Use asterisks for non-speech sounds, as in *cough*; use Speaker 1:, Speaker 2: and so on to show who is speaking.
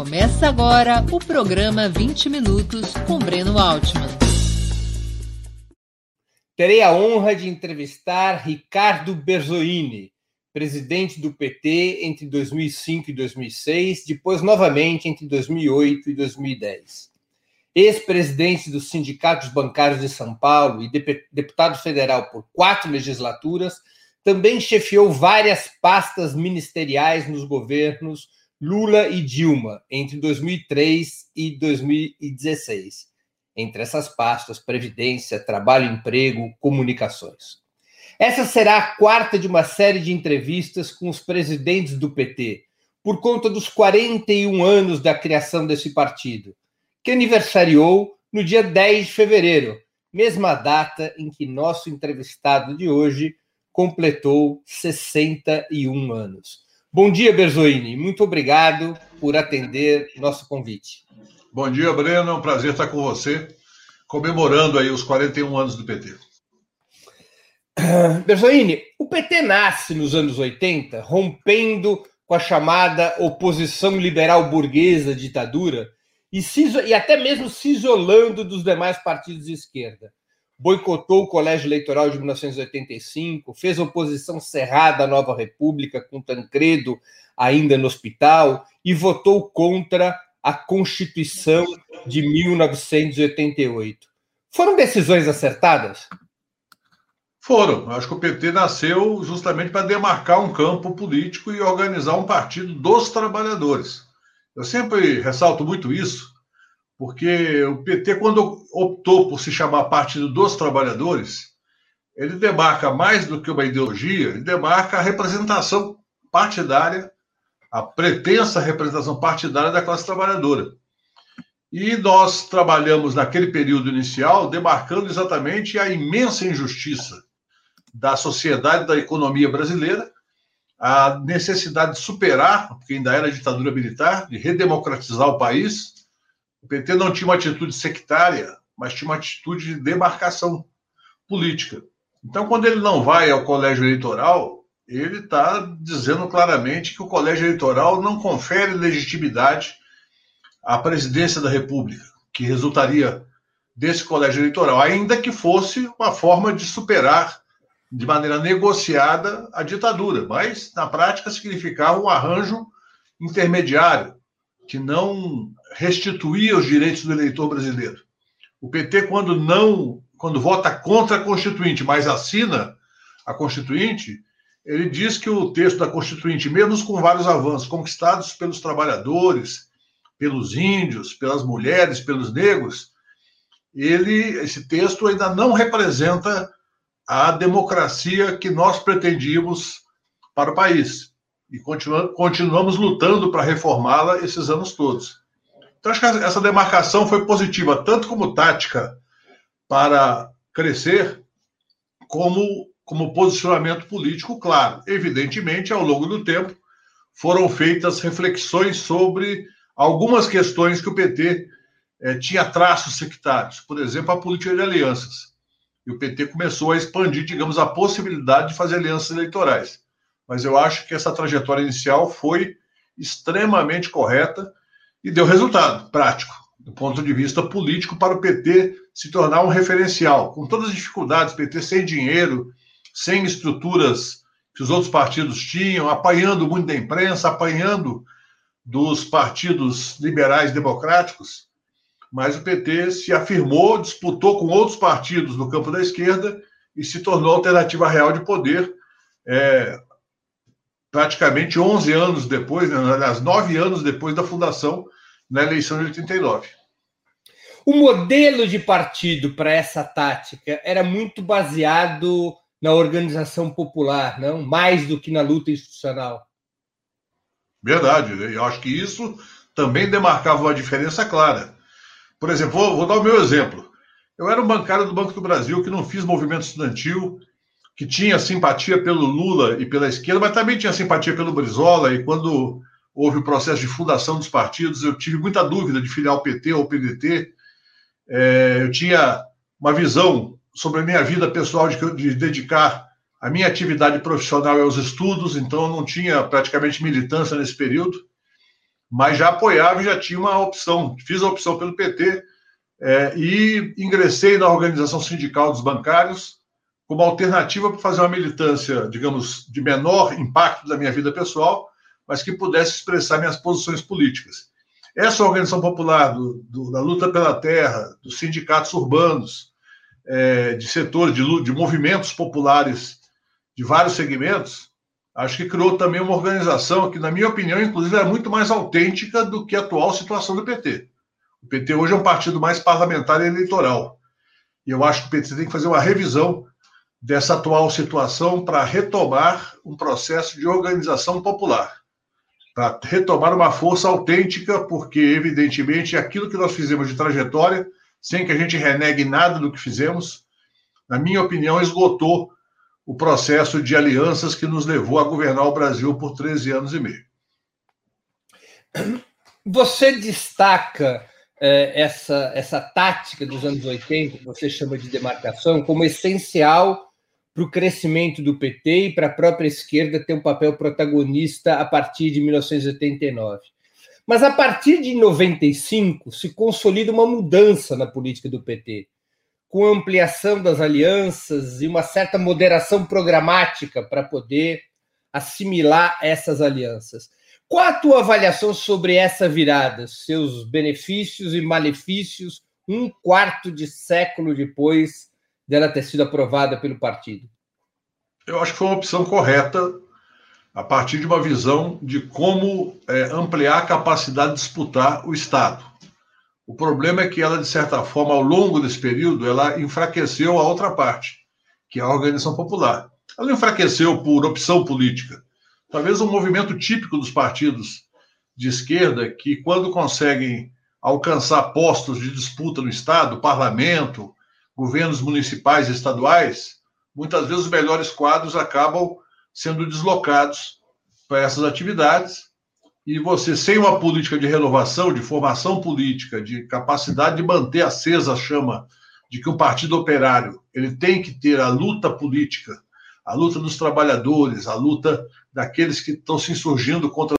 Speaker 1: Começa agora o programa 20 Minutos com Breno Altman.
Speaker 2: Terei a honra de entrevistar Ricardo Berzoini, presidente do PT entre 2005 e 2006, depois novamente entre 2008 e 2010. Ex-presidente dos sindicatos bancários de São Paulo e deputado federal por quatro legislaturas, também chefiou várias pastas ministeriais nos governos Lula e Dilma entre 2003 e 2016. Entre essas pastas, Previdência, Trabalho Emprego, Comunicações. Essa será a quarta de uma série de entrevistas com os presidentes do PT, por conta dos 41 anos da criação desse partido, que aniversariou no dia 10 de fevereiro, mesma data em que nosso entrevistado de hoje completou 61 anos. Bom dia, Berzoini. Muito obrigado por atender nosso convite.
Speaker 3: Bom dia, Breno. É um prazer estar com você, comemorando aí os 41 anos do PT. *clears throat*
Speaker 2: Berzoini, o PT nasce nos anos 80, rompendo com a chamada oposição liberal burguesa ditadura e, se, e até mesmo se isolando dos demais partidos de esquerda boicotou o colégio eleitoral de 1985, fez oposição cerrada à nova república, com Tancredo ainda no hospital, e votou contra a Constituição de 1988. Foram decisões acertadas?
Speaker 3: Foram. Acho que o PT nasceu justamente para demarcar um campo político e organizar um partido dos trabalhadores. Eu sempre ressalto muito isso, porque o PT, quando optou por se chamar Partido dos Trabalhadores, ele demarca mais do que uma ideologia, ele demarca a representação partidária, a pretensa representação partidária da classe trabalhadora. E nós trabalhamos naquele período inicial demarcando exatamente a imensa injustiça da sociedade, da economia brasileira, a necessidade de superar, porque ainda era ditadura militar, de redemocratizar o país, o PT não tinha uma atitude sectária, mas tinha uma atitude de demarcação política. Então, quando ele não vai ao colégio eleitoral, ele está dizendo claramente que o colégio eleitoral não confere legitimidade à presidência da República, que resultaria desse colégio eleitoral, ainda que fosse uma forma de superar de maneira negociada a ditadura, mas na prática significava um arranjo intermediário que não restituía os direitos do eleitor brasileiro. O PT, quando não, quando vota contra a Constituinte, mas assina a Constituinte, ele diz que o texto da Constituinte, mesmo com vários avanços conquistados pelos trabalhadores, pelos índios, pelas mulheres, pelos negros, ele, esse texto ainda não representa a democracia que nós pretendíamos para o país. E continuamos lutando para reformá-la esses anos todos. Então, acho que essa demarcação foi positiva, tanto como tática para crescer, como, como posicionamento político claro. Evidentemente, ao longo do tempo, foram feitas reflexões sobre algumas questões que o PT eh, tinha traços sectários, por exemplo, a política de alianças. E o PT começou a expandir, digamos, a possibilidade de fazer alianças eleitorais. Mas eu acho que essa trajetória inicial foi extremamente correta e deu resultado prático, do ponto de vista político, para o PT se tornar um referencial, com todas as dificuldades, PT sem dinheiro, sem estruturas que os outros partidos tinham, apanhando muito da imprensa, apanhando dos partidos liberais democráticos, mas o PT se afirmou, disputou com outros partidos no campo da esquerda e se tornou alternativa real de poder, é, praticamente 11 anos depois, né, aliás, 9 anos depois da fundação, na eleição de 89.
Speaker 2: O modelo de partido para essa tática era muito baseado na organização popular, não mais do que na luta institucional.
Speaker 3: Verdade, né? eu acho que isso também demarcava uma diferença clara. Por exemplo, vou, vou dar o meu exemplo. Eu era um bancário do Banco do Brasil que não fiz movimento estudantil, que tinha simpatia pelo Lula e pela esquerda, mas também tinha simpatia pelo Brizola. E quando houve o processo de fundação dos partidos, eu tive muita dúvida de filiar o PT ou o PDT. É, eu tinha uma visão sobre a minha vida pessoal de, de dedicar a minha atividade profissional aos estudos, então eu não tinha praticamente militância nesse período. mas já apoiava e já tinha uma opção. Fiz a opção pelo PT é, e ingressei na organização sindical dos bancários como alternativa para fazer uma militância, digamos, de menor impacto da minha vida pessoal, mas que pudesse expressar minhas posições políticas. Essa organização popular do, do, da luta pela terra, dos sindicatos urbanos, é, de setores, de, de movimentos populares de vários segmentos, acho que criou também uma organização que, na minha opinião, inclusive, é muito mais autêntica do que a atual situação do PT. O PT hoje é um partido mais parlamentar e eleitoral. E eu acho que o PT tem que fazer uma revisão dessa atual situação para retomar um processo de organização popular, para retomar uma força autêntica, porque, evidentemente, aquilo que nós fizemos de trajetória, sem que a gente renegue nada do que fizemos, na minha opinião, esgotou o processo de alianças que nos levou a governar o Brasil por 13 anos e meio.
Speaker 2: Você destaca é, essa, essa tática dos anos 80, que você chama de demarcação, como essencial para o crescimento do PT e para a própria esquerda ter um papel protagonista a partir de 1989. Mas a partir de 95 se consolida uma mudança na política do PT, com ampliação das alianças e uma certa moderação programática para poder assimilar essas alianças. Qual a tua avaliação sobre essa virada, seus benefícios e malefícios, um quarto de século depois dela ter sido aprovada pelo partido?
Speaker 3: Eu acho que foi uma opção correta a partir de uma visão de como é, ampliar a capacidade de disputar o Estado. O problema é que ela, de certa forma, ao longo desse período, ela enfraqueceu a outra parte, que é a organização popular. Ela enfraqueceu por opção política talvez um movimento típico dos partidos de esquerda que, quando conseguem alcançar postos de disputa no Estado, parlamento, governos municipais e estaduais, muitas vezes os melhores quadros acabam sendo deslocados para essas atividades. E você, sem uma política de renovação, de formação política, de capacidade de manter acesa a chama de que o partido operário ele tem que ter a luta política, a luta dos trabalhadores, a luta daqueles que estão se insurgindo contra